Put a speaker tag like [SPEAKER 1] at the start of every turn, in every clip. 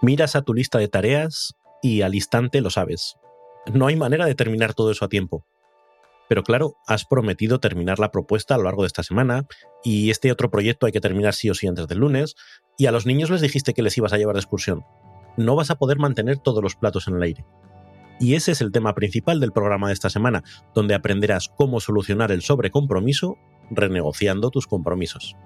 [SPEAKER 1] Miras a tu lista de tareas y al instante lo sabes. No hay manera de terminar todo eso a tiempo. Pero claro, has prometido terminar la propuesta a lo largo de esta semana y este otro proyecto hay que terminar sí o sí antes del lunes y a los niños les dijiste que les ibas a llevar de excursión. No vas a poder mantener todos los platos en el aire. Y ese es el tema principal del programa de esta semana, donde aprenderás cómo solucionar el sobrecompromiso renegociando tus compromisos.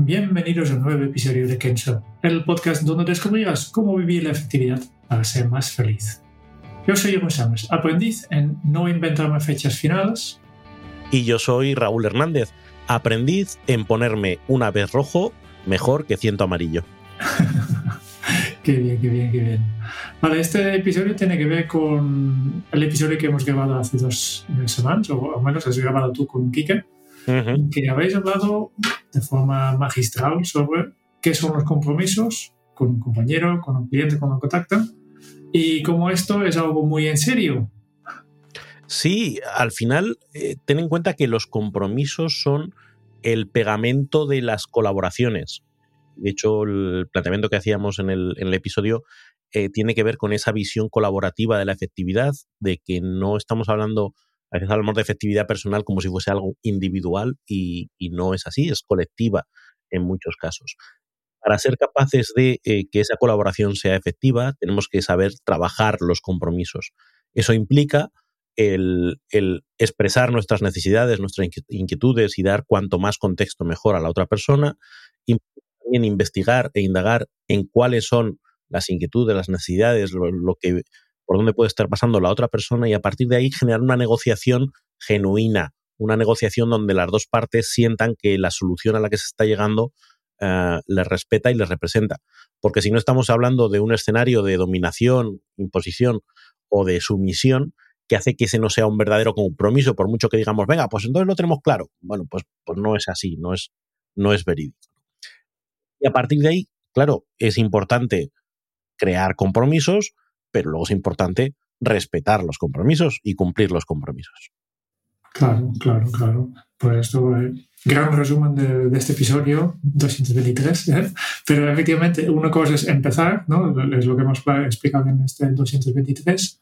[SPEAKER 2] Bienvenidos a un nuevo episodio de Kenzo, el podcast donde descubrirás cómo vivir la efectividad para ser más feliz. Yo soy Jeroen Sánchez, aprendiz en no inventarme fechas finales.
[SPEAKER 1] Y yo soy Raúl Hernández, aprendiz en ponerme una vez rojo mejor que ciento amarillo.
[SPEAKER 2] qué bien, qué bien, qué bien. Vale, este episodio tiene que ver con el episodio que hemos grabado hace dos semanas, o al menos has grabado tú con Kike, que habéis hablado de forma magistral sobre qué son los compromisos con un compañero, con un cliente, con un contacto, y cómo esto es algo muy en serio.
[SPEAKER 1] Sí, al final, eh, ten en cuenta que los compromisos son el pegamento de las colaboraciones. De hecho, el planteamiento que hacíamos en el, en el episodio eh, tiene que ver con esa visión colaborativa de la efectividad, de que no estamos hablando, veces hablamos de efectividad personal como si fuese algo individual y, y no es así, es colectiva en muchos casos. Para ser capaces de eh, que esa colaboración sea efectiva, tenemos que saber trabajar los compromisos. Eso implica el, el, expresar nuestras necesidades, nuestras inquietudes y dar cuanto más contexto mejor a la otra persona. Y también investigar e indagar en cuáles son las inquietudes, las necesidades, lo, lo, que, por dónde puede estar pasando la otra persona y a partir de ahí generar una negociación genuina, una negociación donde las dos partes sientan que la solución a la que se está llegando uh, les respeta y les representa. Porque si no estamos hablando de un escenario de dominación, imposición o de sumisión, que hace que ese no sea un verdadero compromiso, por mucho que digamos, venga, pues entonces lo tenemos claro. Bueno, pues, pues no es así, no es, no es verídico. Y a partir de ahí, claro, es importante crear compromisos, pero luego es importante respetar los compromisos y cumplir los compromisos.
[SPEAKER 2] Claro, claro, claro. Por esto, eh, gran resumen de, de, este episodio 223. ¿eh? Pero efectivamente, una cosa es empezar, ¿no? es lo que hemos explicado en este 223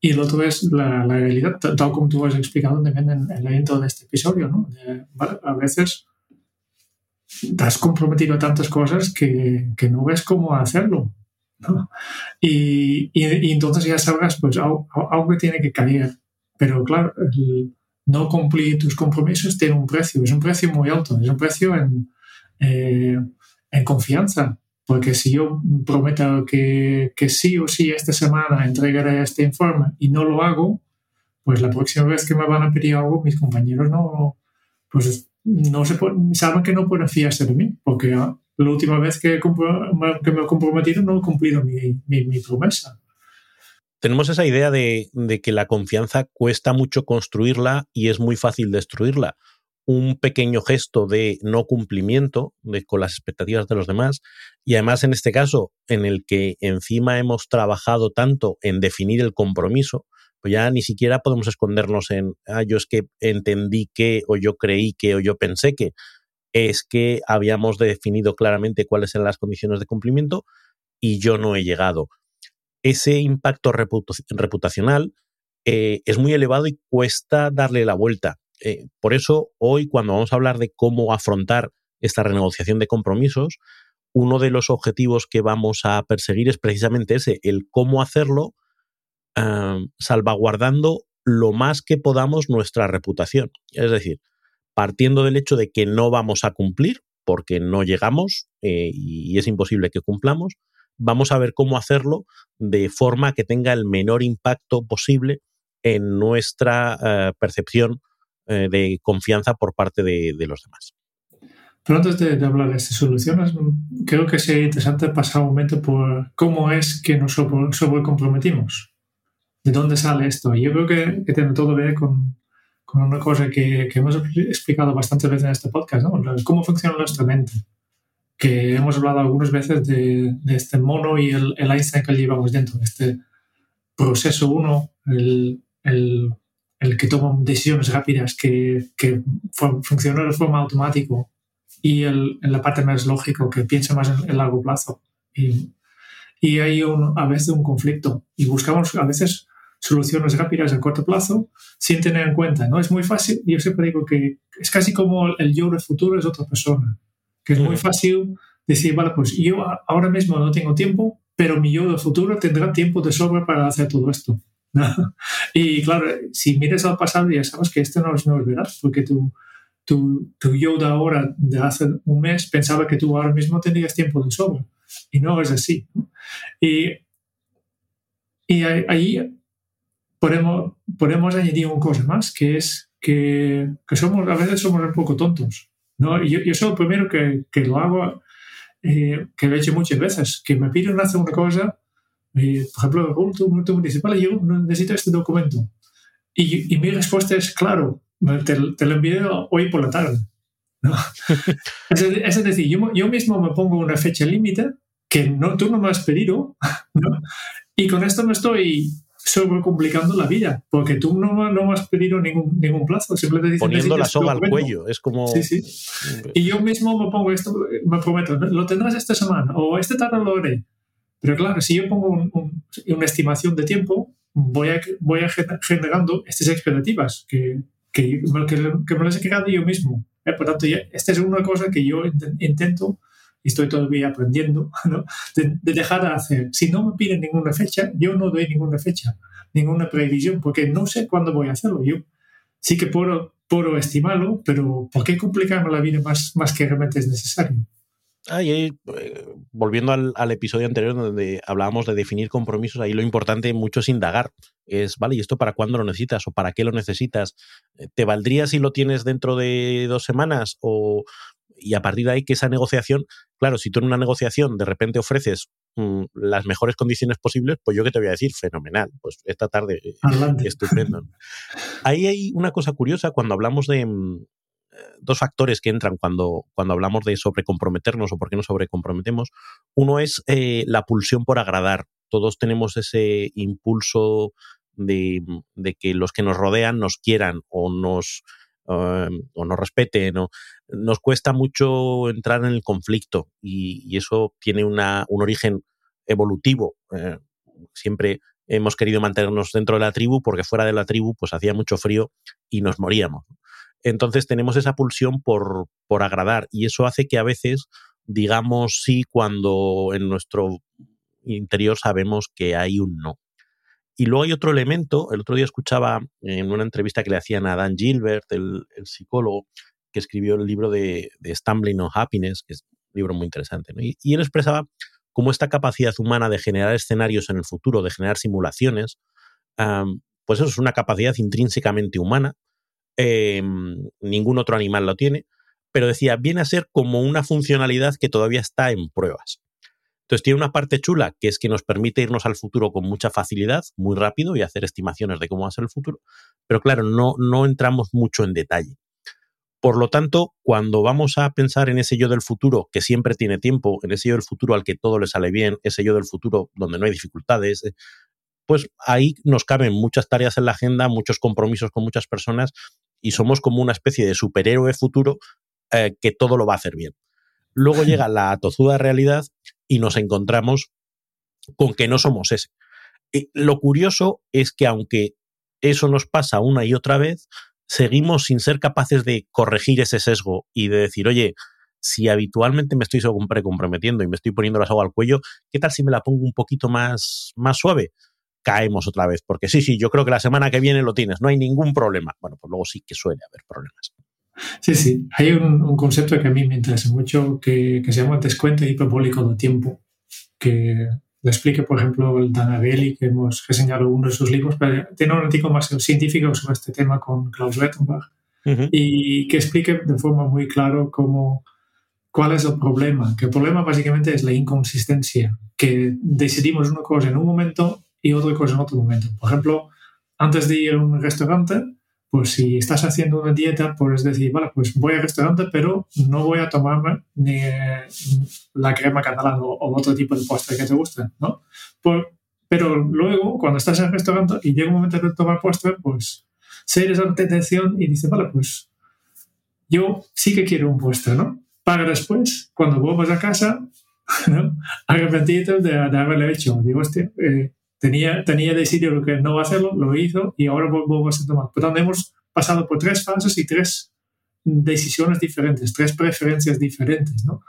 [SPEAKER 2] y el otro es la, la realidad, tal como tú has explicado también en, en la intro de este episodio, ¿no? De, vale, a veces te has comprometido a tantas cosas que, que no ves cómo hacerlo, ¿no? Y, y, y, entonces ya sabrás, pues algo, algo tiene que caer. Pero claro, el no cumplir tus compromisos tiene un precio, es un precio muy alto, es un precio en, eh, en confianza. Porque si yo prometo que, que, sí o sí esta semana entregaré este informe y no lo hago, pues la próxima vez que me van a pedir algo, mis compañeros no, pues no se pueden, saben que no pueden fiarse de mí, porque la última vez que, que me he comprometido no he cumplido mi, promesa.
[SPEAKER 1] Tenemos esa idea de, que la confianza cuesta mucho construirla y es muy fácil destruirla un pequeño gesto de no cumplimiento con las expectativas de los demás y además en este caso en el que encima hemos trabajado tanto en definir el compromiso, pues ya ni siquiera podemos escondernos en, ah, yo es que entendí que o yo creí que o yo pensé que, es que habíamos definido claramente cuáles eran las condiciones de cumplimiento y yo no he llegado. Ese impacto reputacional eh, es muy elevado y cuesta darle la vuelta eh, por eso, hoy, cuando vamos a hablar de cómo afrontar esta renegociación de compromisos, uno de los objetivos que vamos a perseguir es precisamente ese, el cómo hacerlo uh, salvaguardando lo más que podamos nuestra reputación. Es decir, partiendo del hecho de que no vamos a cumplir porque no llegamos eh, y es imposible que cumplamos, vamos a ver cómo hacerlo de forma que tenga el menor impacto posible en nuestra eh, percepción eh, de confianza por parte de, los demás.
[SPEAKER 2] Pero antes de, hablar de estas soluciones, creo que sería interesante pasar un momento por cómo es que nos sobrecomprometimos. ¿De dónde sale esto? Yo creo que, tiene todo que ver con, con una cosa que, que, hemos explicado bastantes veces en este podcast, ¿no? Cómo funciona nuestra mente. Que hemos hablado algunas veces de, de este mono y el, el, Einstein que llevamos dentro. Este proceso uno, el, el, el que toma decisiones rápidas, que, que funciona de forma automática y el, en la parte más lógica, que piensa más en el largo plazo. Y, y hay un, a veces un conflicto y buscamos a veces soluciones rápidas a corto plazo sin tener en cuenta. ¿no? Es muy fácil, yo siempre digo que es casi como el yo del futuro es otra persona, que es muy fácil decir, vale, pues yo ahora mismo no tengo tiempo, pero mi yo del futuro tendrá tiempo de sobra para hacer todo esto. y claro, si miras al pasado ya sabes que esto no es, no es verdad, porque tú tu, tu, yo de ahora, de hace un mes, pensaba que tú ahora mismo tenías tiempo de sobra. Y no es así. Y, y ahí podemos, podemos añadir una cosa más, que es que, que, somos, a veces somos un poco tontos. ¿no? yo, yo soy el primero que, que lo hago, eh, que lo he hecho muchas veces, que me piden hacer una cosa, eh, por ejemplo, el multo municipal, y yo necesito este documento. Y, y mi respuesta es, claro, te, te lo envío hoy por la tarde. ¿no? es, decir, yo, yo, mismo me pongo una fecha límite que no, tú no me has pedido, ¿no? y con esto me estoy sobrecomplicando la vida, porque tú no, no me has pedido ningún, ningún plazo, simplemente
[SPEAKER 1] Poniendo la soga al cuello, es como...
[SPEAKER 2] Sí, sí. Y yo mismo me pongo esto, me prometo, lo tendrás esta semana, o esta tarde lo haré. Pero claro, si yo pongo una estimación de tiempo, voy, a, voy a generando estas expectativas que, que, que, me las he creado yo mismo. ¿eh? Por tanto, esta es una cosa que yo intento y estoy todavía aprendiendo ¿no? de, dejar de hacer. Si no me piden ninguna fecha, yo no doy ninguna fecha, ninguna previsión, porque no sé cuándo voy a hacerlo. Yo sí que puedo, puedo estimarlo, pero ¿por qué complicarme la vida más, más que realmente es necesario?
[SPEAKER 1] Eh, volviendo al, episodio anterior donde hablábamos de definir compromisos, ahí lo importante mucho es indagar. Es, vale, ¿y esto para cuándo lo necesitas o para qué lo necesitas? Eh, ¿Te valdría si lo tienes dentro de dos semanas? O, y a partir de ahí que esa negociación, claro, si tú en una negociación de repente ofreces mm, las mejores condiciones posibles, pues yo qué te voy a decir, fenomenal, pues esta tarde eh, estupendo. ahí hay una cosa curiosa cuando hablamos de, mm, dos factores que entran cuando, cuando hablamos de sobrecomprometernos o por qué nos sobrecomprometemos. Uno es eh, la pulsión por agradar. Todos tenemos ese impulso de, que los que nos rodean nos quieran o nos, eh, o nos respeten. O, nos cuesta mucho entrar en el conflicto y, eso tiene una, un origen evolutivo. Eh, siempre hemos querido mantenernos dentro de la tribu porque fuera de la tribu pues hacía mucho frío y nos moríamos. Entonces tenemos esa pulsión por, por agradar y eso hace que a veces digamos sí cuando en nuestro interior sabemos que hay un no. Y luego hay otro elemento, el otro día escuchaba en una entrevista que le hacían a Dan Gilbert, el, psicólogo, que escribió el libro de, Stumbling on Happiness, que es un libro muy interesante, y, él expresaba cómo esta capacidad humana de generar escenarios en el futuro, de generar simulaciones, pues eso es una capacidad intrínsecamente humana Em, ningún otro animal lo tiene, pero decía, viene a ser como una funcionalidad que todavía está en pruebas. Entonces tiene una parte chula que es que nos permite irnos al futuro con mucha facilidad, muy rápido y hacer estimaciones de cómo va a ser el futuro, pero claro, no, no entramos mucho en detalle. Por lo tanto, cuando vamos a pensar en ese yo del futuro que siempre tiene tiempo, en ese yo del futuro al que todo le sale bien, ese yo del futuro donde no hay dificultades, eh, pues ahí nos caben muchas tareas en la agenda, muchos compromisos con muchas personas y somos como una especie de superhéroe futuro eh, que todo lo va a hacer bien. Luego llega la tozuda realidad y nos encontramos con que no somos ese. Y lo curioso es que aunque eso nos pasa una y otra vez, seguimos sin ser capaces de corregir ese sesgo y de decir, oye, si habitualmente me estoy comprometiendo y me estoy poniendo la soga al cuello, ¿qué tal si me la pongo un poquito más, más suave? caemos otra vez, porque sí, sí, yo creo que la semana que viene lo tienes, no hay ningún problema. Bueno, pues luego sí que suele haber problemas.
[SPEAKER 2] Sí, sí, hay un, concepto que a mí me interesa mucho que, se llama descuento hiperbólico de tiempo, que le explique, por ejemplo, el Dan Ariely, que hemos reseñado uno de sus libros, pero tiene un artículo más científico sobre este tema con Klaus Wettenbach, y que explique de forma muy clara cómo, cuál es el problema. Que el problema básicamente es la inconsistencia, que decidimos una cosa en un momento y otra cosa en otro momento. Por ejemplo, antes de ir a un restaurante, pues si estás haciendo una dieta, puedes decir, vale, pues voy al restaurante, pero no voy a tomarme ni la crema catalana o, otro tipo de postre que te guste, ¿no? pero luego, cuando estás en el restaurante y llega un momento de tomar postre, pues se eres la tentación y dices, vale, pues yo sí que quiero un postre, ¿no? Para después, cuando vuelvas a casa, ¿no? arrepentido de, de haberlo hecho. Digo, hostia, eh, Tenía, tenía decidido que no va a hacerlo, lo hizo y ahora volvemos a tomar. Por tanto, hemos pasado por tres fases y tres decisiones diferentes, tres preferencias diferentes, ¿no?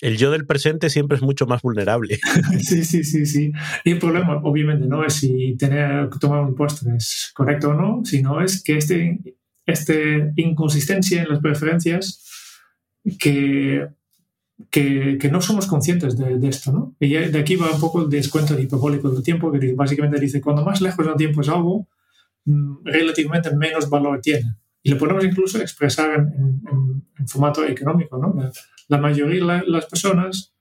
[SPEAKER 1] El yo del presente siempre es mucho más vulnerable.
[SPEAKER 2] sí, sí, sí, sí. Y el problema, obviamente, no es si tener tomar un postre es correcto o no, sino es que este, este inconsistencia en las preferencias que que, que, no somos conscientes de, de, esto, ¿no? Y de aquí va un poco el descuento hiperbólico del tiempo, que básicamente dice, cuando más lejos del tiempo es algo, mm, relativamente menos valor tiene. Y lo podemos incluso expresar en, en, en formato económico, ¿no? La, mayoría de las personas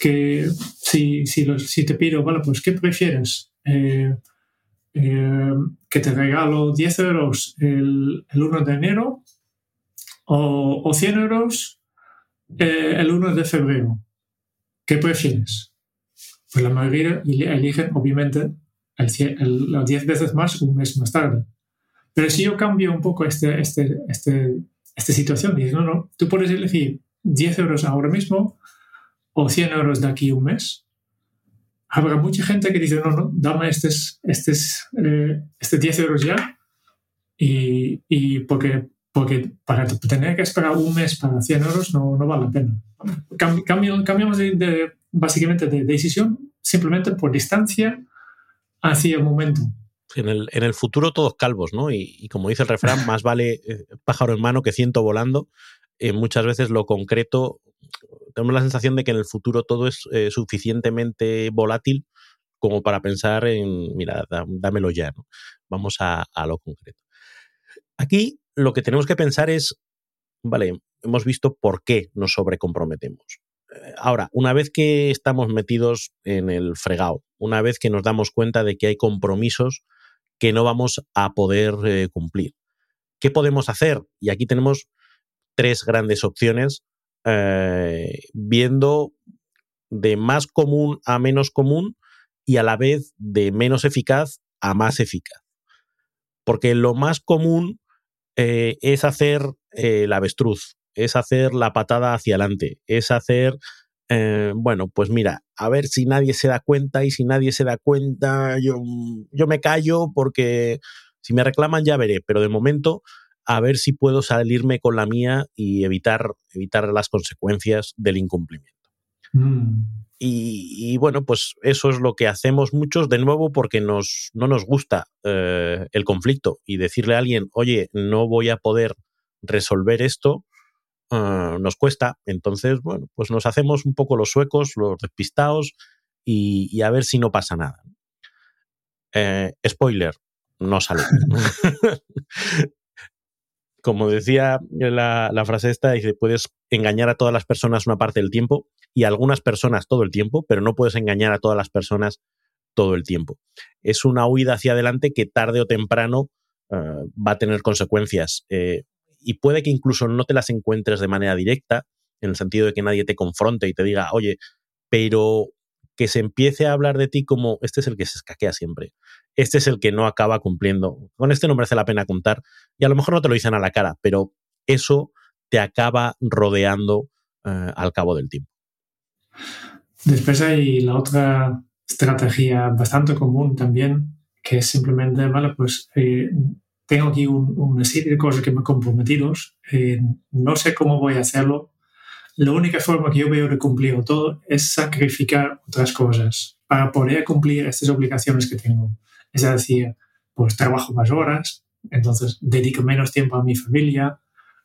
[SPEAKER 2] que si, si, los, si, te pido, vale, pues ¿qué prefieres? Eh, eh, que te regalo 10 euros el, el 1 de enero o, o 100 euros eh, el 1 de febrero. ¿Qué prefieres? Pues la mayoría eligen, obviamente, el, las 10 veces más un mes más tarde. Pero si yo cambio un poco este, este, este, esta situación, dices, no, no, tú puedes elegir 10 euros ahora mismo o 100 euros de aquí un mes. Habrá mucha gente que dice, no, no, dame estos, estos, eh, este 10 euros ya. Y, y porque porque para tener que esperar un mes para 100 euros no, no vale la pena. cambiamos de, básicamente de decisión simplemente por distancia hacia el momento.
[SPEAKER 1] En el, en el futuro todos calvos, ¿no? Y, como dice el refrán, más vale eh, pájaro en mano que ciento volando. Eh, muchas veces lo concreto, tenemos la sensación de que en el futuro todo es eh, suficientemente volátil como para pensar en, mira, dámelo ya, ¿no? Vamos a, a lo concreto. Aquí lo que tenemos que pensar es, vale, hemos visto por qué nos sobrecomprometemos. Eh, ahora, una vez que estamos metidos en el fregado, una vez que nos damos cuenta de que hay compromisos que no vamos a poder eh, cumplir, ¿qué podemos hacer? Y aquí tenemos tres grandes opciones, eh, viendo de más común a menos común y a la vez de menos eficaz a más eficaz. Porque lo más común eh, es hacer eh, el avestruz, es hacer la patada hacia adelante, es hacer, eh, bueno, pues mira, a ver si nadie se da cuenta y si nadie se da cuenta, yo, yo me callo porque si me reclaman ya veré, pero de momento a ver si puedo salirme con la mía y evitar, evitar las consecuencias del incumplimiento. Mm. Y, bueno, pues eso es lo que hacemos muchos, de nuevo, porque nos, no nos gusta eh, el conflicto y decirle a alguien, oye, no voy a poder resolver esto, uh, nos cuesta. Entonces, bueno, pues nos hacemos un poco los suecos, los despistados y, y a ver si no pasa nada. Eh, spoiler, no sale. Como decía la, frase esta, dice, puedes engañar a todas las personas una parte del tiempo y a algunas personas todo el tiempo, pero no puedes engañar a todas las personas todo el tiempo. Es una huida hacia adelante que tarde o temprano uh, va a tener consecuencias eh, y puede que incluso no te las encuentres de manera directa, en el sentido de que nadie te confronte y te diga, oye, pero que se empiece a hablar de ti como este es el que se escaquea siempre, este es el que no acaba cumpliendo, con este no merece la pena contar y a lo mejor no te lo dicen a la cara, pero eso te acaba rodeando uh, al cabo del tiempo.
[SPEAKER 2] Después hay la otra estrategia bastante común también, que es simplemente, vale, pues eh, tengo aquí un, una serie de cosas que me he comprometido, eh, no sé cómo voy a hacerlo. La única forma que yo veo de cumplir todo es sacrificar otras cosas para poder cumplir estas obligaciones que tengo. Es decir, pues trabajo más horas, entonces dedico menos tiempo a mi familia,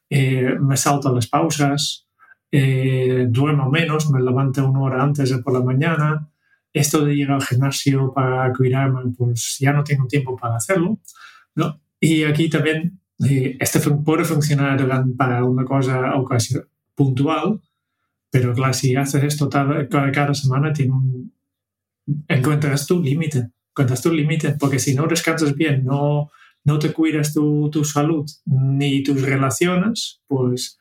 [SPEAKER 2] eh, me salto las pausas, eh, duermo menos, me levanto una hora antes de por la mañana, esto de ir al gimnasio para cuidarme, pues ya no tengo tiempo para hacerlo, ¿no? Y aquí también eh, este puede funcionar para una cosa ocasión, puntual, pero claro, si haces esto cada, cada semana, tiene un, encuentras tu límite, encuentras tu límite, porque si no descansas bien, no, no te cuidas tu, tu salud ni tus relaciones, pues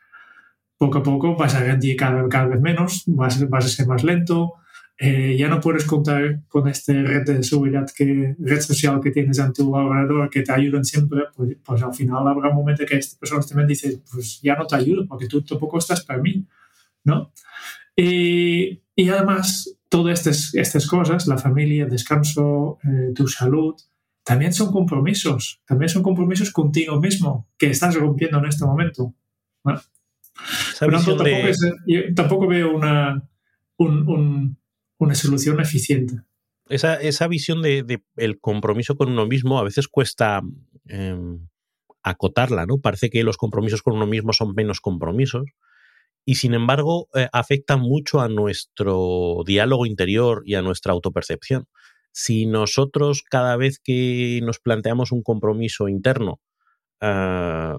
[SPEAKER 2] poco a poco vas a rendir cada, cada vez menos, vas, vas a ser más lento, eh, ya no puedes contar con esta red de seguridad, que, red social que tienes en tu alrededor que te ayudan siempre, pues, pues al final habrá un momento que esta persona también dice, pues ya no te ayudo porque tú tampoco estás para mí, ¿no? Y, y además, todas estas, estas cosas, la familia, el descanso, eh, tu salud, también son compromisos, también son compromisos contigo mismo que estás rompiendo en este momento. ¿no? tampoco, tampoco, veo una, un, un una solución eficiente.
[SPEAKER 1] Esa, esa visión de, de, el compromiso con uno mismo a veces cuesta eh, acotarla, ¿no? Parece que los compromisos con uno mismo son menos compromisos y sin embargo eh, afectan mucho a nuestro diálogo interior y a nuestra autopercepción. Si nosotros cada vez que nos planteamos un compromiso interno eh,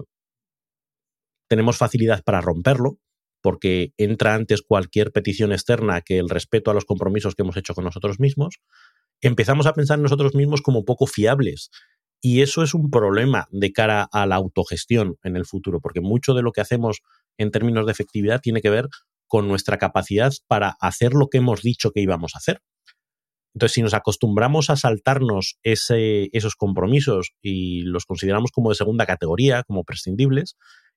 [SPEAKER 1] tenemos facilidad para romperlo, porque entra antes cualquier petición externa que el respeto a los compromisos que hemos hecho con nosotros mismos, empezamos a pensar en nosotros mismos como poco fiables. Y eso es un problema de cara a la autogestión en el futuro, porque mucho de lo que hacemos en términos de efectividad tiene que ver con nuestra capacidad para hacer lo que hemos dicho que íbamos a hacer. Entonces, si nos acostumbramos a saltarnos ese, esos compromisos y los consideramos como de segunda categoría, como prescindibles,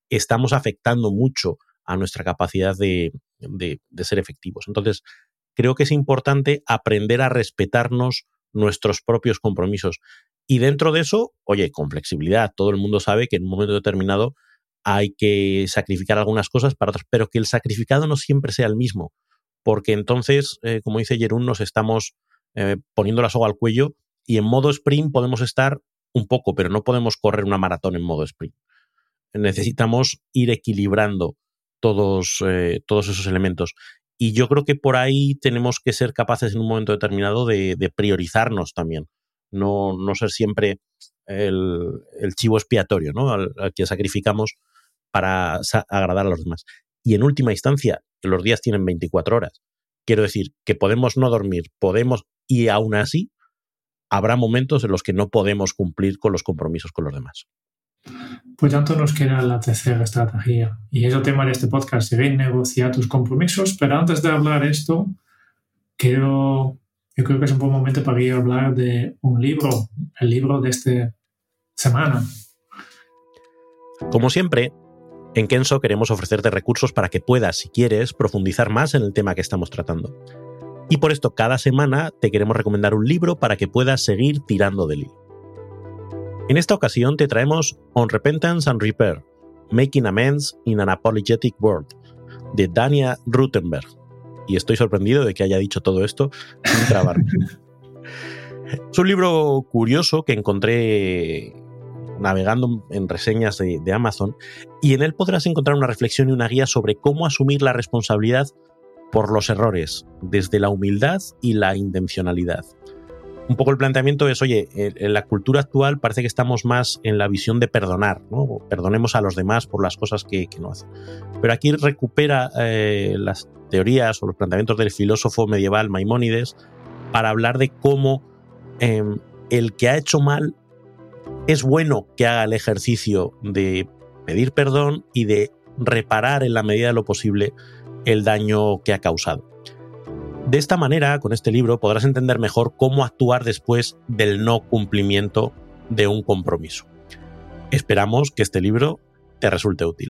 [SPEAKER 1] estamos afectando mucho a nuestra capacidad de, ser efectivos. Entonces, creo que es importante aprender a respetarnos nuestros propios compromisos. Y dentro de eso, oye, con flexibilidad, todo el mundo sabe que en un momento determinado hay que sacrificar algunas cosas para otras, pero que el sacrificado no siempre sea el mismo, porque entonces, eh, como dice Jerún, nos estamos eh, poniendo la soga al cuello y en modo sprint podemos estar un poco, pero no podemos correr una maratón en modo sprint. Necesitamos ir equilibrando todos, eh, todos esos elementos. Y yo creo que por ahí tenemos que ser capaces en un momento determinado de, priorizarnos también. No, no, ser siempre el, chivo expiatorio, ¿no? Al, que sacrificamos para agradar a los demás. Y en última instancia, los días tienen 24 horas. Quiero decir que podemos no dormir, podemos, y aún así, habrá momentos en los que no podemos cumplir con los compromisos con los demás.
[SPEAKER 2] Pues tanto nos queda la tercera estrategia. Y es el tema de este podcast, seguir negociar tus compromisos. Pero antes de hablar esto, quiero, yo creo que es un buen momento para ir a hablar de un libro, el libro de esta semana.
[SPEAKER 1] Como siempre, en Kenso queremos ofrecerte recursos para que puedas, si quieres, profundizar más en el tema que estamos tratando. Y por esto, cada semana te queremos recomendar un libro para que puedas seguir tirando del hilo. En esta ocasión te traemos On Repentance and Repair, Making Amends in an Apologetic World, de Dania Rutenberg. Y estoy sorprendido de que haya dicho todo esto sin trabarme. es un libro curioso que encontré navegando en reseñas de, Amazon y en él podrás encontrar una reflexión y una guía sobre cómo asumir la responsabilidad por los errores, desde la humildad y la intencionalidad un poco el planteamiento es, oye, en la cultura actual parece que estamos más en la visión de perdonar, ¿no? Perdonemos a los demás por las cosas que, no hacen. Pero aquí recupera eh, las teorías o los planteamientos del filósofo medieval Maimónides para hablar de cómo em, el que ha hecho mal es bueno que haga el ejercicio de pedir perdón y de reparar en la medida de lo posible el daño que ha causado. De esta manera, con este libro, podrás entender mejor cómo actuar después del no cumplimiento de un compromiso. Esperamos que este libro te resulte útil.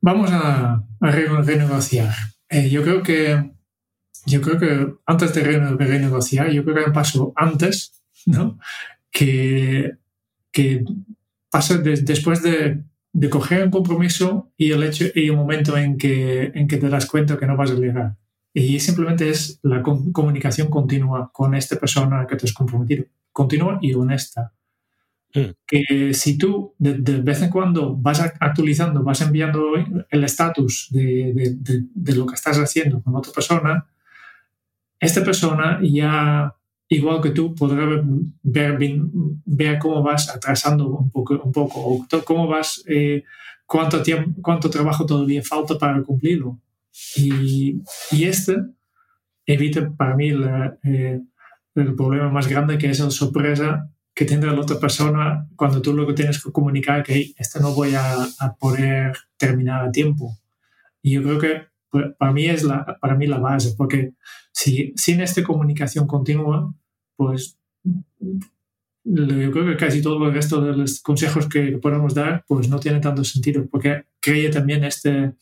[SPEAKER 2] Vamos a, a re- renegociar. Eh, yo creo que yo creo que antes de rene- renegociar, yo creo que hay un paso antes, ¿no? Que, que pasa de- después de, de coger un compromiso y el hecho y un momento en que, en que te das cuenta que no vas a llegar. Y simplemente es la com- comunicación continua con esta persona que te has comprometido. Continua y honesta.
[SPEAKER 1] Mm.
[SPEAKER 2] Que si tú de, de vez en cuando vas actualizando, vas enviando el estatus de, de- de- lo que estás haciendo con otra persona, esta persona ya, igual que tú, podrá ver, ver, cómo vas atrasando un poco, un poco o cómo vas, eh, cuánto, tiempo, cuánto trabajo todavía falta para cumplirlo. Y, y este evita para mí la, eh, el problema más grande que es la sorpresa que tendrá la otra persona cuando tú luego tienes que comunicar que "Hey, esto no voy a, a poder terminar a tiempo. Y yo creo que pues, para mí es la, para mí la base, porque si sin esta comunicación continua, pues yo creo que casi todo el resto de los consejos que podemos dar pues no tiene tanto sentido, porque crea también este,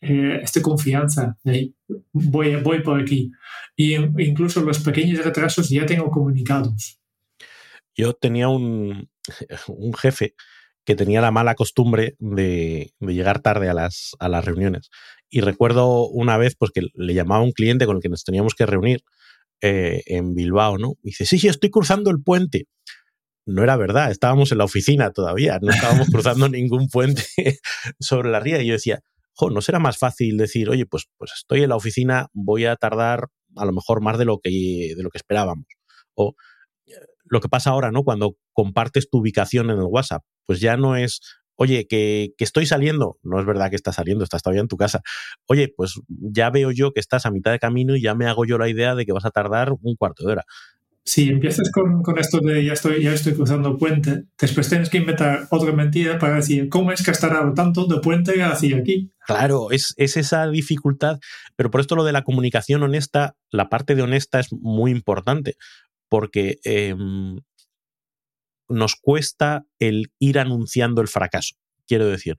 [SPEAKER 2] eh, esta confianza de voy, voy por aquí. Y in- incluso los pequeños retrasos ya tengo comunicados.
[SPEAKER 1] Yo tenía un, un jefe que tenía la mala costumbre de, de llegar tarde a las, a las reuniones. Y recuerdo una vez pues, que le llamaba un cliente con el que nos teníamos que reunir eh, en Bilbao, ¿no? Y dice, sí, sí, estoy cruzando el puente. No era verdad, estábamos en la oficina todavía, no estábamos cruzando ningún puente sobre la ría. Y yo decía, jo, ¿no será más fácil decir, oye, pues, pues estoy en la oficina, voy a tardar a lo mejor más de lo que, de lo que esperábamos? O lo que pasa ahora, ¿no? Cuando compartes tu ubicación en el WhatsApp, pues ya no es, oye, que, que, estoy saliendo. No es verdad que estás saliendo, estás todavía en tu casa. Oye, pues ya veo yo que estás a mitad de camino y ya me hago yo la idea de que vas a tardar un cuarto de hora.
[SPEAKER 2] Si empiezas con, con esto de ya estoy, ya estoy cruzando puente, después tienes que inventar otra mentira para decir, ¿cómo es que has tardado tanto de puente hacia aquí?
[SPEAKER 1] Claro, es, es esa dificultad, pero por esto lo de la comunicación honesta, la parte de honesta es muy importante, porque eh, nos cuesta el ir anunciando el fracaso. Quiero decir,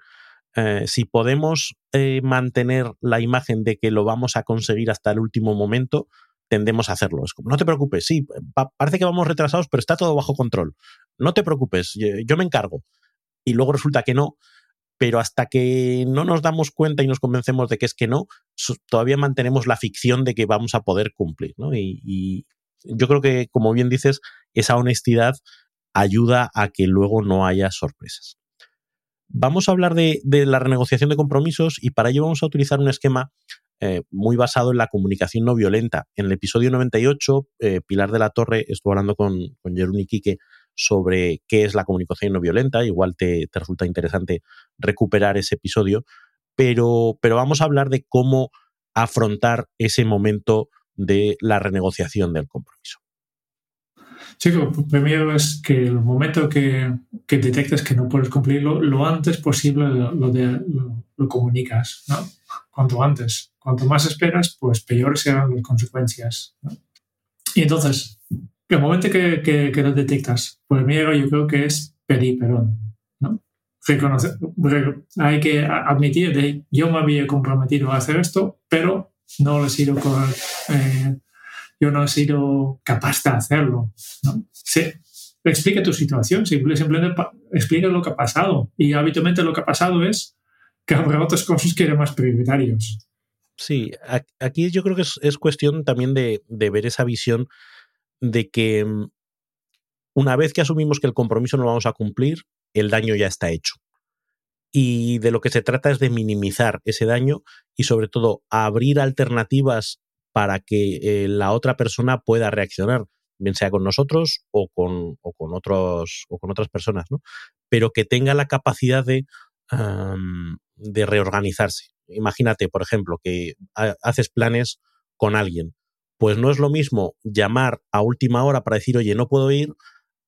[SPEAKER 1] eh, si podemos eh, mantener la imagen de que lo vamos a conseguir hasta el último momento, tendemos a hacerlo. Es como, no te preocupes, sí, pa parece que vamos retrasados, pero está todo bajo control. No te preocupes, yo, me encargo. Y luego resulta que no, pero hasta que no nos damos cuenta y nos convencemos de que es que no, todavía mantenemos la ficción de que vamos a poder cumplir. ¿no? Y, yo creo que, como bien dices, esa honestidad ayuda a que luego no haya sorpresas. Vamos a hablar de, la renegociación de compromisos y para ello vamos a utilizar un esquema eh, muy basado en la comunicación no violenta. En el episodio 98, eh, Pilar de la Torre estuvo hablando con, con Jerún y Quique sobre qué es la comunicación no violenta. Igual te, te, resulta interesante recuperar ese episodio, pero, pero vamos a hablar de cómo afrontar ese momento de la renegociación del compromiso.
[SPEAKER 2] Sí, lo primero es que el momento que, que detectas que no puedes cumplirlo, lo antes posible lo, lo, de, lo, lo comunicas, ¿no? Cuanto antes. Cuanto más esperas, pues peores serán las consecuencias. ¿no? Y entonces, el momento que, que, que, lo detectas, primero yo creo que es pedir perdón. ¿no? Reconocer, hay que admitir de yo me había comprometido a hacer esto, pero no lo he sido con, eh, yo no he sido capaz de hacerlo. ¿no? Sí. Explica tu situación, simplemente explica lo que ha pasado. Y habitualmente lo que ha pasado es que habrá otras cosas que eran más prioritarios.
[SPEAKER 1] Sí, aquí yo creo que es, es cuestión también de, de, ver esa visión de que mm, una vez que asumimos que el compromiso no lo vamos a cumplir, el daño ya está hecho. Y de lo que se trata es de minimizar ese daño y sobre todo abrir alternativas para que eh, la otra persona pueda reaccionar. bien sea con nosotros o con, o con, otros, o con otras personas, ¿no? pero que tenga la capacidad de, de reorganizarse. Imagínate, por ejemplo, que haces planes con alguien. Pues no es lo mismo llamar a última hora para decir, oye, no puedo ir,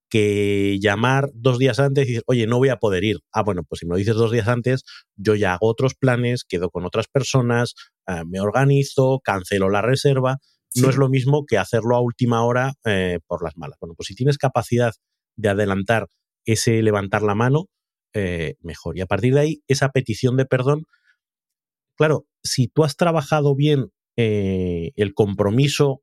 [SPEAKER 1] que llamar dos días antes y decir, oye, no voy a poder ir. Ah, bueno, pues si me lo dices dos días antes, yo ya hago otros planes, quedo con otras personas, eh, me organizo, cancelo la reserva. No es lo mismo que hacerlo a última hora eh, por las malas. Bueno, pues si tienes capacidad de adelantar ese levantar la mano, eh, mejor. Y a partir de ahí, esa petición de perdón, claro, si tú has trabajado bien el compromiso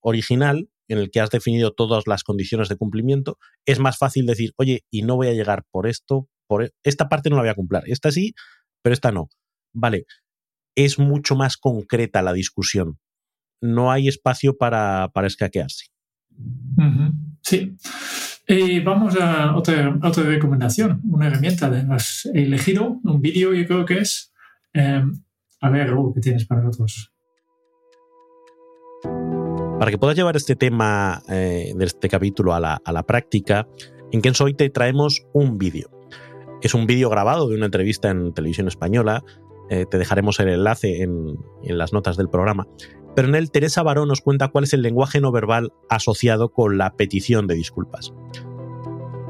[SPEAKER 1] original, en el que has definido todas las condiciones de cumplimiento, es más fácil decir, oye, y no voy a llegar por esto, por e-, esta parte no la voy a cumplir, esta sí, pero esta no. Vale, es mucho más concreta la discusión. No hay espacio para, para.
[SPEAKER 2] Sí. Y vamos a otra, otra recomendación, una herramienta. Has elegido un vídeo, yo creo que es. Em, a ver, ¿qué tienes para nosotros?
[SPEAKER 1] Para que puedas llevar este tema eh, de este capítulo a la, práctica, en Kenso hoy te traemos un vídeo. Es un vídeo grabado de una entrevista en televisión española. Eh, te dejaremos el enlace en, las notas del programa. Pero en él Teresa Barón nos cuenta cuál es el lenguaje no verbal asociado con la petición de disculpas.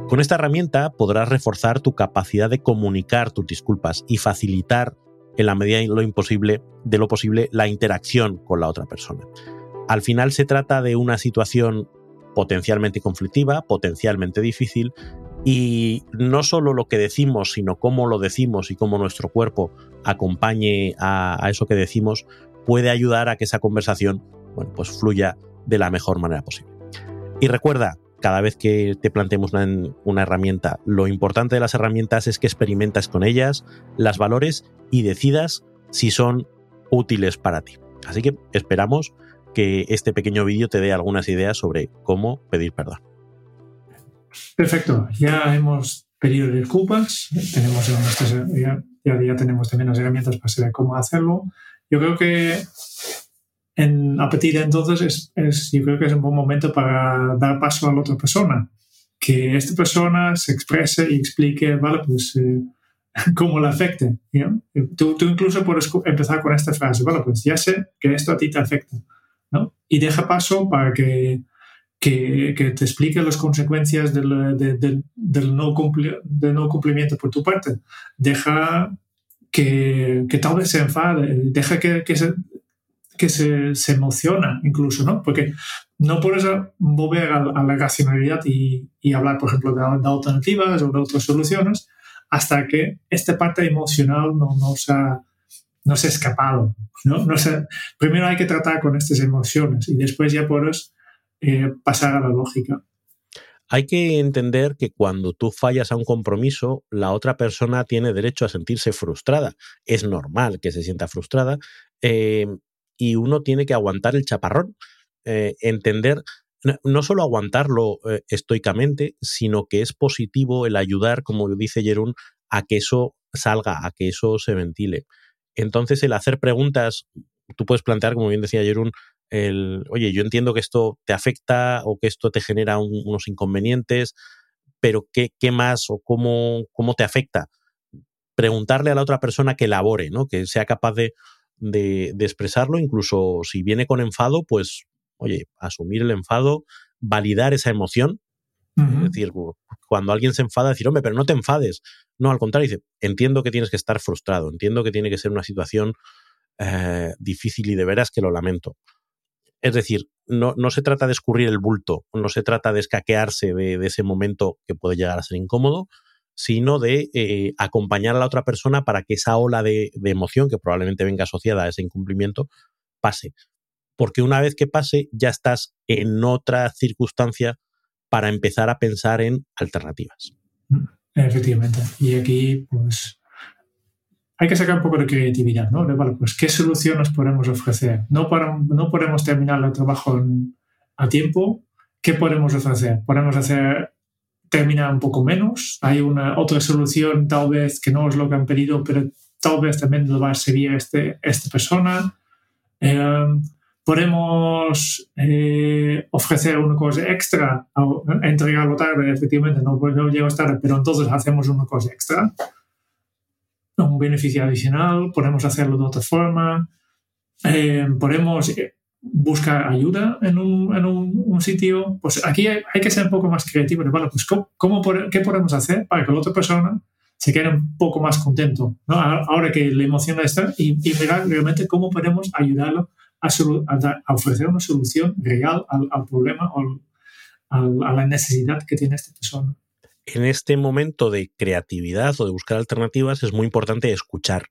[SPEAKER 1] Con esta herramienta podrás reforzar tu capacidad de comunicar tus disculpas y facilitar en la medida lo imposible de lo posible la interacción con la otra persona. Al final se trata de una situación potencialmente conflictiva, potencialmente difícil, y no solo lo que decimos, sino cómo lo decimos y cómo nuestro cuerpo acompañe a, eso que decimos, puede ayudar a que esa conversación bueno, pues fluya de la mejor manera posible. Y recuerda, cada vez que te planteemos una, una, herramienta, lo importante de las herramientas es que experimentas con ellas, las valores y decidas si son útiles para ti. Así que esperamos que este pequeño vídeo te dé algunas ideas sobre cómo pedir perdón.
[SPEAKER 2] Perfecto, ya hemos pedido disculpas, tenemos ya, ya, tenemos también las herramientas para saber cómo hacerlo. Yo creo que en, a partir de entonces es, yo creo que es un buen momento para dar paso a la otra persona, que esta persona se exprese y explique, vale, pues eh, cómo le afecte. Tú, tú, incluso puedes empezar con esta frase, vale, pues ya sé que esto a ti te afecta y deja paso para que, que, te explique las consecuencias del, del, no no cumplimiento por tu parte. Deja que, que tal vez se enfade, deja que, que se, que se, se, emociona incluso, ¿no? Porque no puedes volver a, la racionalidad y, y, hablar, por ejemplo, de, de, alternativas o de otras soluciones hasta que esta parte emocional no, no se ha no se ha escapado. ¿no? no primero hay que tratar con estas emociones y después ya puedes eh, pasar a la lógica.
[SPEAKER 1] Hay que entender que cuando tú fallas a un compromiso, la otra persona tiene derecho a sentirse frustrada. Es normal que se sienta frustrada eh, y uno tiene que aguantar el chaparrón. Eh, entender, no, solo aguantarlo estoicamente, sino que es positivo el ayudar, como dice Jerún, a que eso salga, a que eso se ventile. Entonces, el hacer preguntas, tú puedes plantear, como bien decía Jerún, el, oye, yo entiendo que esto te afecta o que esto te genera unos inconvenientes, pero ¿qué, qué más o cómo, cómo, te afecta? Preguntarle a la otra persona que elabore, ¿no? que sea capaz de, de, de expresarlo, incluso si viene con enfado, pues, oye, asumir el enfado, validar esa emoción, es decir, cuando alguien se enfada, decir, hombre, pero no te enfades. No, al contrario, dice, entiendo que tienes que estar frustrado, entiendo que tiene que ser una situación eh, difícil y de veras que lo lamento. Es decir, no, no, se trata de escurrir el bulto, no se trata de escaquearse de, ese momento que puede llegar a ser incómodo, sino de eh, acompañar a la otra persona para que esa ola de, de emoción que probablemente venga asociada a ese incumplimiento pase. Porque una vez que pase, ya estás en otra circunstancia para empezar a pensar en alternativas.
[SPEAKER 2] Efectivamente. Y aquí, pues, hay que sacar un poco de creatividad, ¿no? vale, pues, ¿qué soluciones podemos ofrecer? No, para, no podemos terminar el trabajo a tiempo. ¿Qué podemos ofrecer? Podemos hacer terminar un poco menos. Hay una otra solución, tal vez, que no es lo que han pedido, pero tal vez también lo va a seguir este, esta persona. Em, podemos eh, ofrecer una cosa extra, entregarlo tarde, efectivamente, no, no llegamos tarde, pero entonces hacemos una cosa extra, un beneficio adicional, podemos hacerlo de otra forma, eh, podemos eh, buscar ayuda en un, en un, sitio, pues aquí hay, que ser un poco más creativo, bueno, pues ¿cómo, ¿qué podemos hacer para que la otra persona se quede un poco más contento, ¿no? ahora que le emociona estar y, y mirar realmente cómo podemos ayudarlo a, ofrecer una solución real al, problema o a la necesidad que tiene esta persona.
[SPEAKER 1] En este momento de creatividad o de buscar alternativas es muy importante escuchar.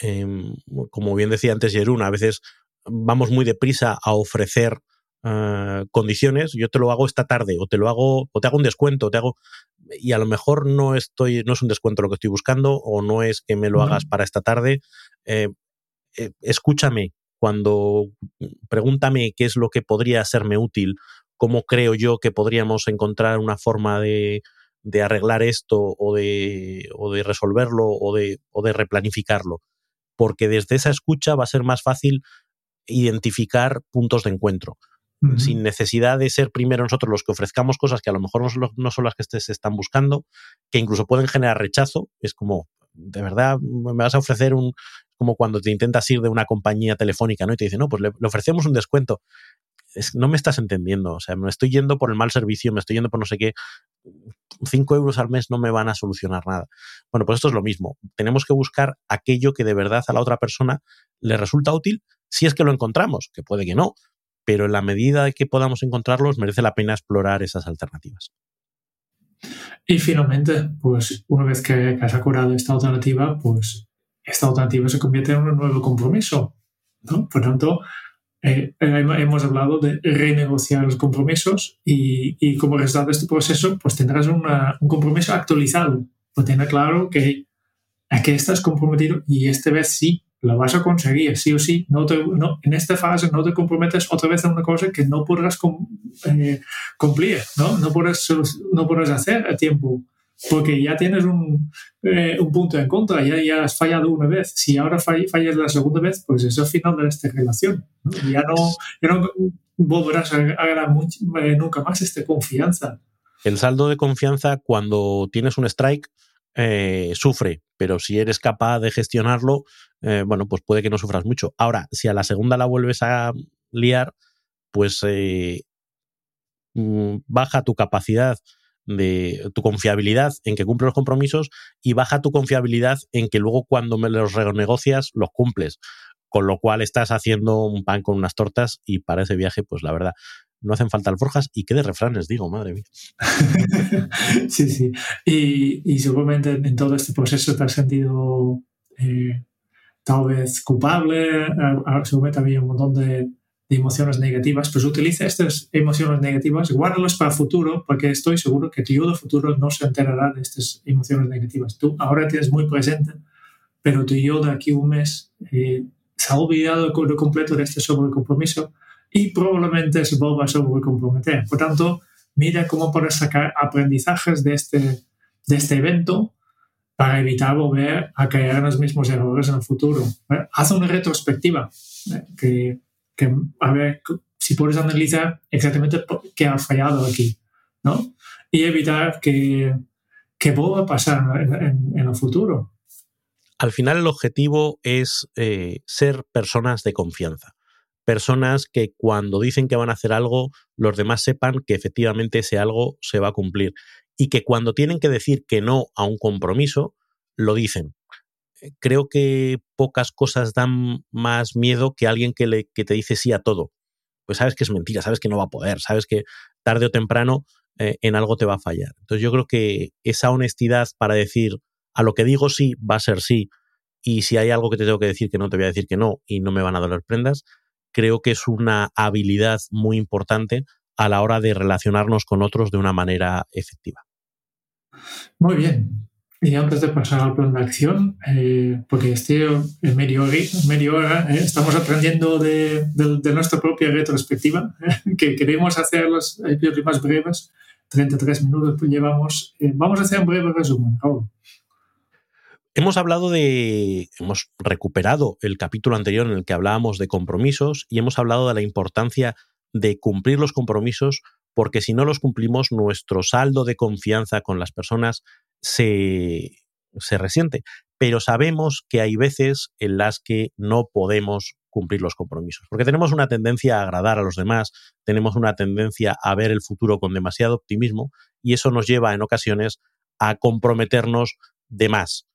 [SPEAKER 1] Em, como bien decía antes Jerún, a veces vamos muy deprisa a ofrecer eh, condiciones, yo te lo hago esta tarde, o te lo hago, o te hago un descuento, te hago, y a lo mejor no estoy, no es un descuento lo que estoy buscando, o no es que me lo hagas para esta tarde. Eh, eh, escúchame, cuando pregúntame qué es lo que podría serme útil, cómo creo yo que podríamos encontrar una forma de, arreglar esto o de, de resolverlo o de, o de replanificarlo. Porque desde esa escucha va a ser más fácil identificar puntos de encuentro. Sin necesidad de ser primero nosotros los que ofrezcamos cosas que a lo mejor no son, las que se están buscando, que incluso pueden generar rechazo. Es como, de verdad, me vas a ofrecer un, como cuando te intentas ir de una compañía telefónica, ¿no? Y te dicen, no, pues le, ofrecemos un descuento. no me estás entendiendo, o sea, me estoy yendo por el mal servicio, me estoy yendo por no sé qué. Cinco euros al mes no me van a solucionar nada. Bueno, pues esto es lo mismo. Tenemos que buscar aquello que de verdad a la otra persona le resulta útil, si es que lo encontramos, que puede que no, pero en la medida que podamos encontrarlos, merece la pena explorar esas alternativas.
[SPEAKER 2] Y finalmente, pues una vez que, has acordado esta alternativa, pues esta alternativa se convierte en un nuevo compromiso. ¿no? Por tanto, eh, hemos hablado de renegociar los compromisos y, y, como resultado de este proceso, pues tendrás un compromiso actualizado. Pues tener claro que a qué estás comprometido y esta vez sí lo vas a conseguir, sí o sí. No no, en esta fase no te comprometes otra vez a una cosa que no podrás eh, cumplir, ¿no? No podrás, no podrás hacer a tiempo porque ya tienes un, eh, un punto en contra, ya, ya, has fallado una vez. Si ahora fallas la segunda vez, pues es el final de esta relación. Ya, no, ya no volverás a, ganar eh, nunca más esta confianza.
[SPEAKER 1] El saldo de confianza cuando tienes un strike eh, sufre, pero si eres capaz de gestionarlo, bueno, pues puede que no sufras mucho. Ahora, si a la segunda la vuelves a liar, pues mm, baja tu capacidad de tu confiabilidad en que cumple los compromisos y baja tu confiabilidad en que luego cuando me los renegocias los cumples. Con lo cual estás haciendo un pan con unas tortas y para ese viaje, pues la verdad, no hacen falta alforjas y qué de refranes, digo, madre mía.
[SPEAKER 2] sí, sí. Y, y, seguramente en todo este proceso te has sentido eh, tal vez culpable, seguramente había un montón de, de emociones negativas, pues utiliza estas emociones negativas, guárdalas para el futuro, porque estoy seguro que tu yo del futuro no se enterará de estas emociones negativas. Tú ahora tienes muy presente, pero tu yo de aquí un mes eh, se ha olvidado por completo de este sobrecompromiso y probablemente se vuelva a sobrecomprometer. Por tanto, mira cómo puedes sacar aprendizajes de este, de este evento para evitar volver a caer en los mismos errores en el futuro. ¿Eh? Haz una retrospectiva ¿eh? que a ver si puedes analizar exactamente qué ha fallado aquí, ¿no? Y evitar que, que pasar en, el futuro.
[SPEAKER 1] Al final el objetivo es eh, ser personas de confianza. Personas que cuando dicen que van a hacer algo, los demás sepan que efectivamente ese algo se va a cumplir. Y que cuando tienen que decir que no a un compromiso, lo dicen creo que pocas cosas dan más miedo que alguien que, le, que te dice sí a todo. Pues sabes que es mentira, sabes que no va a poder, sabes que tarde o temprano eh, en algo te va a fallar. Entonces yo creo que esa honestidad para decir a lo que digo sí va a ser sí y si hay algo que te tengo que decir que no te voy a decir que no y no me van a doler prendas, creo que es una habilidad muy importante a la hora de relacionarnos con otros de una manera efectiva.
[SPEAKER 2] Muy bien, y antes de pasar al plan de acción, eh, porque este en medio, hora eh, estamos aprendiendo de, nuestra propia retrospectiva, eh, que queremos hacer los episodios más breves, 33 minutos pues llevamos. vamos a hacer un breve resumen,
[SPEAKER 1] Hemos hablado de, hemos recuperado el capítulo anterior en el que hablábamos de compromisos y hemos hablado de la importancia de cumplir los compromisos porque si no los cumplimos nuestro saldo de confianza con las personas se, resiente. Pero sabemos que hay veces en las que no podemos cumplir los compromisos, porque tenemos una tendencia a agradar a los demás, tenemos una tendencia a ver el futuro con demasiado optimismo y eso nos lleva en ocasiones a comprometernos de más.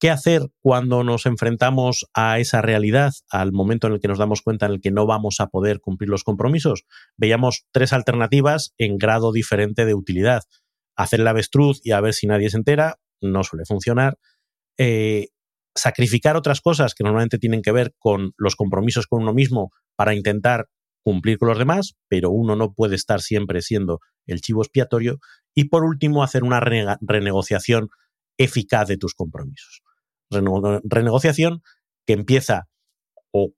[SPEAKER 1] ¿Qué hacer cuando nos enfrentamos a esa realidad, al momento en el que nos damos cuenta en el que no vamos a poder cumplir los compromisos? Veíamos tres alternativas en grado diferente de utilidad. Hacer la avestruz y a ver si nadie se entera, no suele funcionar. Eh, sacrificar otras cosas que normalmente tienen que ver con los compromisos con uno mismo para intentar cumplir con los demás, pero uno no puede estar siempre siendo el chivo expiatorio. Y por último, hacer una renegociación eficaz de tus compromisos. renegociación que empieza o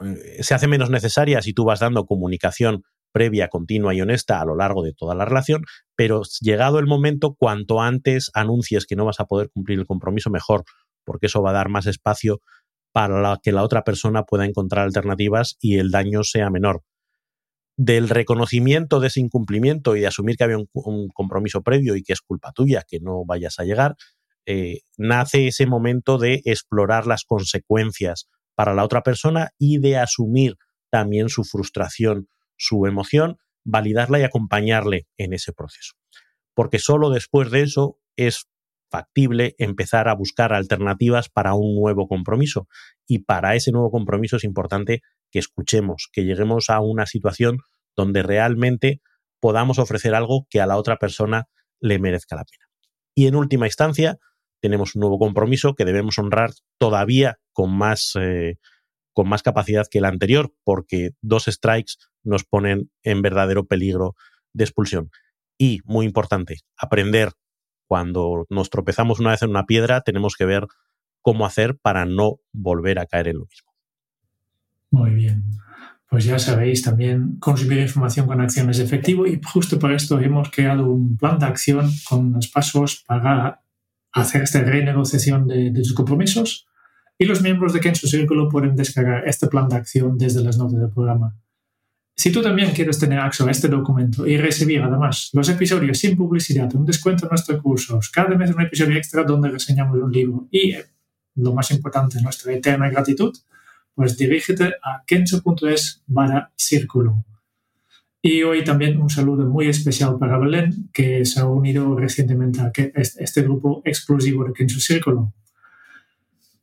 [SPEAKER 1] eh, se hace menos necesaria si tú vas dando comunicación previa, continua y honesta a lo largo de toda la relación, pero llegado el momento, cuanto antes anuncies que no vas a poder cumplir el compromiso, mejor, porque eso va a dar más espacio para que la otra persona pueda encontrar alternativas y el daño sea menor. Del reconocimiento de ese incumplimiento y de asumir que había un, compromiso previo y que es culpa tuya que no vayas a llegar, eh, nace ese momento de explorar las consecuencias para la otra persona y de asumir también su frustración, su emoción, validarla y acompañarle en ese proceso. Porque solo después de eso es factible empezar a buscar alternativas para un nuevo compromiso. Y para ese nuevo compromiso es importante que escuchemos, que lleguemos a una situación donde realmente podamos ofrecer algo que a la otra persona le merezca la pena. Y en última instancia, tenemos un nuevo compromiso que debemos honrar todavía con más, eh, con más capacidad que el anterior, porque dos strikes nos ponen en verdadero peligro de expulsión. Y, muy importante, aprender cuando nos tropezamos una vez en una piedra, tenemos que ver cómo hacer para no volver a caer en lo mismo.
[SPEAKER 2] Muy bien. Pues ya sabéis también consumir información con acciones de efectivo y justo por esto hemos creado un plan de acción con los pasos para hacer esta renegociación de, de sus compromisos y los miembros de Kenzo Círculo pueden descargar este plan de acción desde las notas del programa. Si tú también quieres tener acceso a este documento y recibir además los episodios sin publicidad, un descuento en nuestros cursos, cada mes un episodio extra donde reseñamos un libro y, eh, lo más importante, nuestra eterna gratitud, pues dirígete a kencho.es para círculo. Y hoy también un saludo muy especial para Belén, que se ha unido recientemente a este grupo exclusivo de Kencho Círculo.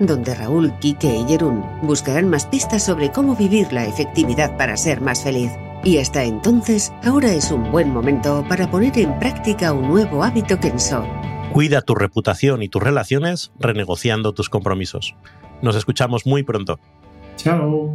[SPEAKER 3] donde Raúl, Quique y Jerún buscarán más pistas sobre cómo vivir la efectividad para ser más feliz. Y hasta entonces, ahora es un buen momento para poner en práctica un nuevo hábito Kenso.
[SPEAKER 1] Cuida tu reputación y tus relaciones renegociando tus compromisos. Nos escuchamos muy pronto.
[SPEAKER 2] Chao.